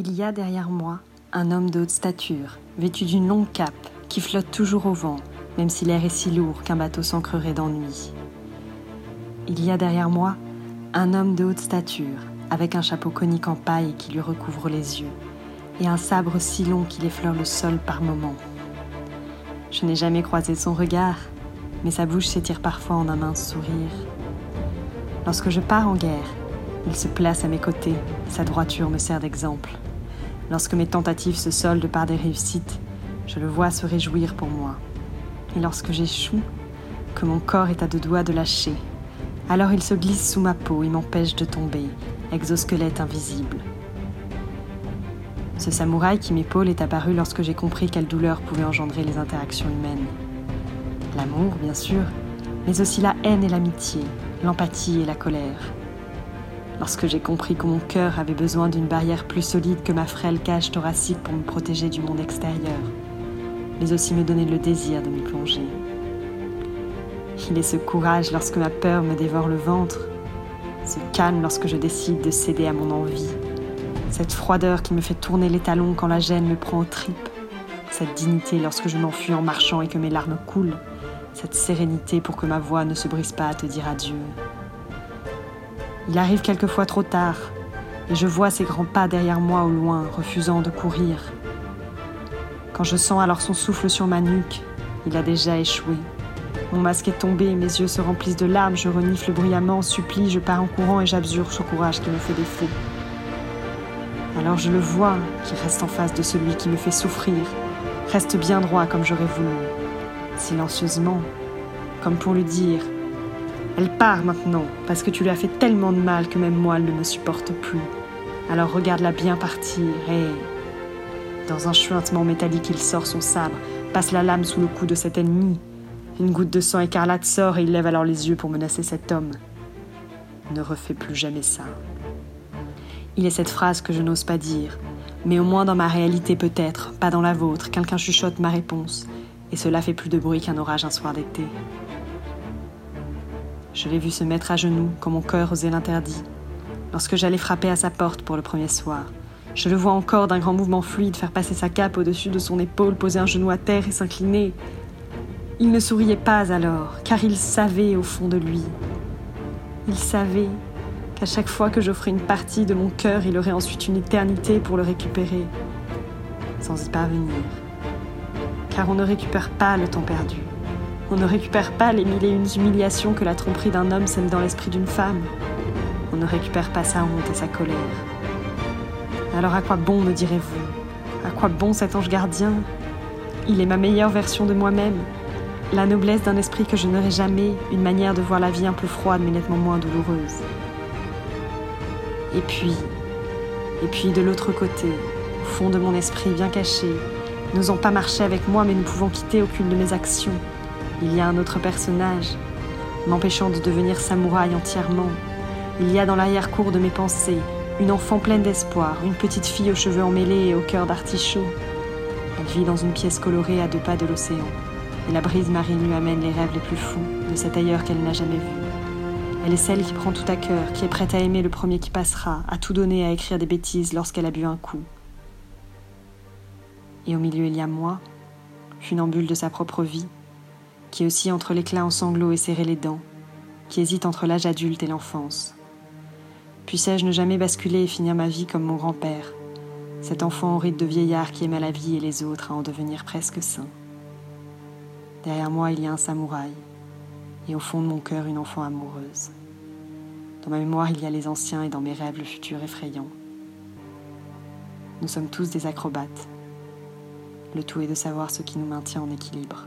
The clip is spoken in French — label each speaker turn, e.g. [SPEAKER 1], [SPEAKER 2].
[SPEAKER 1] Il y a derrière moi un homme de haute stature, vêtu d'une longue cape, qui flotte toujours au vent, même si l'air est si lourd qu'un bateau s'ancrerait d'ennui. Il y a derrière moi un homme de haute stature, avec un chapeau conique en paille qui lui recouvre les yeux, et un sabre si long qu'il effleure le sol par moments. Je n'ai jamais croisé son regard, mais sa bouche s'étire parfois en un mince sourire. Lorsque je pars en guerre, il se place à mes côtés, sa droiture me sert d'exemple. Lorsque mes tentatives se soldent par des réussites, je le vois se réjouir pour moi. Et lorsque j'échoue, que mon corps est à deux doigts de lâcher, alors il se glisse sous ma peau et m'empêche de tomber, exosquelette invisible. Ce samouraï qui m'épaule est apparu lorsque j'ai compris quelle douleur pouvait engendrer les interactions humaines. L'amour, bien sûr, mais aussi la haine et l'amitié, l'empathie et la colère. Lorsque j'ai compris que mon cœur avait besoin d'une barrière plus solide que ma frêle cage thoracique pour me protéger du monde extérieur, mais aussi me donner le désir de m'y plonger. Il est ce courage lorsque ma peur me dévore le ventre, ce calme lorsque je décide de céder à mon envie, cette froideur qui me fait tourner les talons quand la gêne me prend aux tripes, cette dignité lorsque je m'enfuis en marchant et que mes larmes coulent, cette sérénité pour que ma voix ne se brise pas à te dire adieu. Il arrive quelquefois trop tard, et je vois ses grands pas derrière moi au loin, refusant de courir. Quand je sens alors son souffle sur ma nuque, il a déjà échoué. Mon masque est tombé, mes yeux se remplissent de larmes, je renifle bruyamment, supplie, je pars en courant et j'absure ce courage qui me fait défaut. Alors je le vois, qui reste en face de celui qui me fait souffrir, reste bien droit comme j'aurais voulu, silencieusement, comme pour lui dire Elle part maintenant, parce que tu lui as fait tellement de mal que même moi elle ne me supporte plus. Alors regarde-la bien partir et. Dans un chuintement métallique, il sort son sabre, passe la lame sous le cou de cet ennemi. Une goutte de sang écarlate sort et il lève alors les yeux pour menacer cet homme. Ne refais plus jamais ça. Il est cette phrase que je n'ose pas dire, mais au moins dans ma réalité peut-être, pas dans la vôtre, quelqu'un chuchote ma réponse, et cela fait plus de bruit qu'un orage un soir d'été. Je l'ai vu se mettre à genoux quand mon cœur osait l'interdit, lorsque j'allais frapper à sa porte pour le premier soir. Je le vois encore d'un grand mouvement fluide faire passer sa cape au-dessus de son épaule, poser un genou à terre et s'incliner. Il ne souriait pas alors, car il savait au fond de lui. Il savait qu'à chaque fois que j'offrais une partie de mon cœur, il aurait ensuite une éternité pour le récupérer, sans y parvenir. Car on ne récupère pas le temps perdu. On ne récupère pas les mille et une humiliations que la tromperie d'un homme sème dans l'esprit d'une femme. On ne récupère pas sa honte et sa colère. Alors à quoi bon, me direz-vous? À quoi bon cet ange gardien? Il est ma meilleure version de moi-même, la noblesse d'un esprit que je n'aurai jamais, une manière de voir la vie un peu froide mais nettement moins douloureuse. Et puis, et puis de l'autre côté, au fond de mon esprit bien caché, n'osant pas marcher avec moi mais ne pouvant quitter aucune de mes actions, il y a un autre personnage, m'empêchant de devenir samouraï entièrement. Il y a dans l'arrière-cour de mes pensées une enfant pleine d'espoir, une petite fille aux cheveux emmêlés et au cœur d'artichaut. Elle vit dans une pièce colorée à deux pas de l'océan, et la brise marine lui amène les rêves les plus fous de cet ailleurs qu'elle n'a jamais vu. Elle est celle qui prend tout à cœur, qui est prête à aimer le premier qui passera, à tout donner, à écrire des bêtises lorsqu'elle a bu un coup. Et au milieu, il y a moi, funambule de sa propre vie, qui aussi entre l'éclat en sanglots et serré les dents, qui hésite entre l'âge adulte et l'enfance. Puissais-je ne jamais basculer et finir ma vie comme mon grand-père, cet enfant au rite de vieillard qui aimait la vie et les autres à en devenir presque saint. Derrière moi, il y a un samouraï, et au fond de mon cœur, une enfant amoureuse. Dans ma mémoire, il y a les anciens et dans mes rêves, le futur effrayant. Nous sommes tous des acrobates. Le tout est de savoir ce qui nous maintient en équilibre.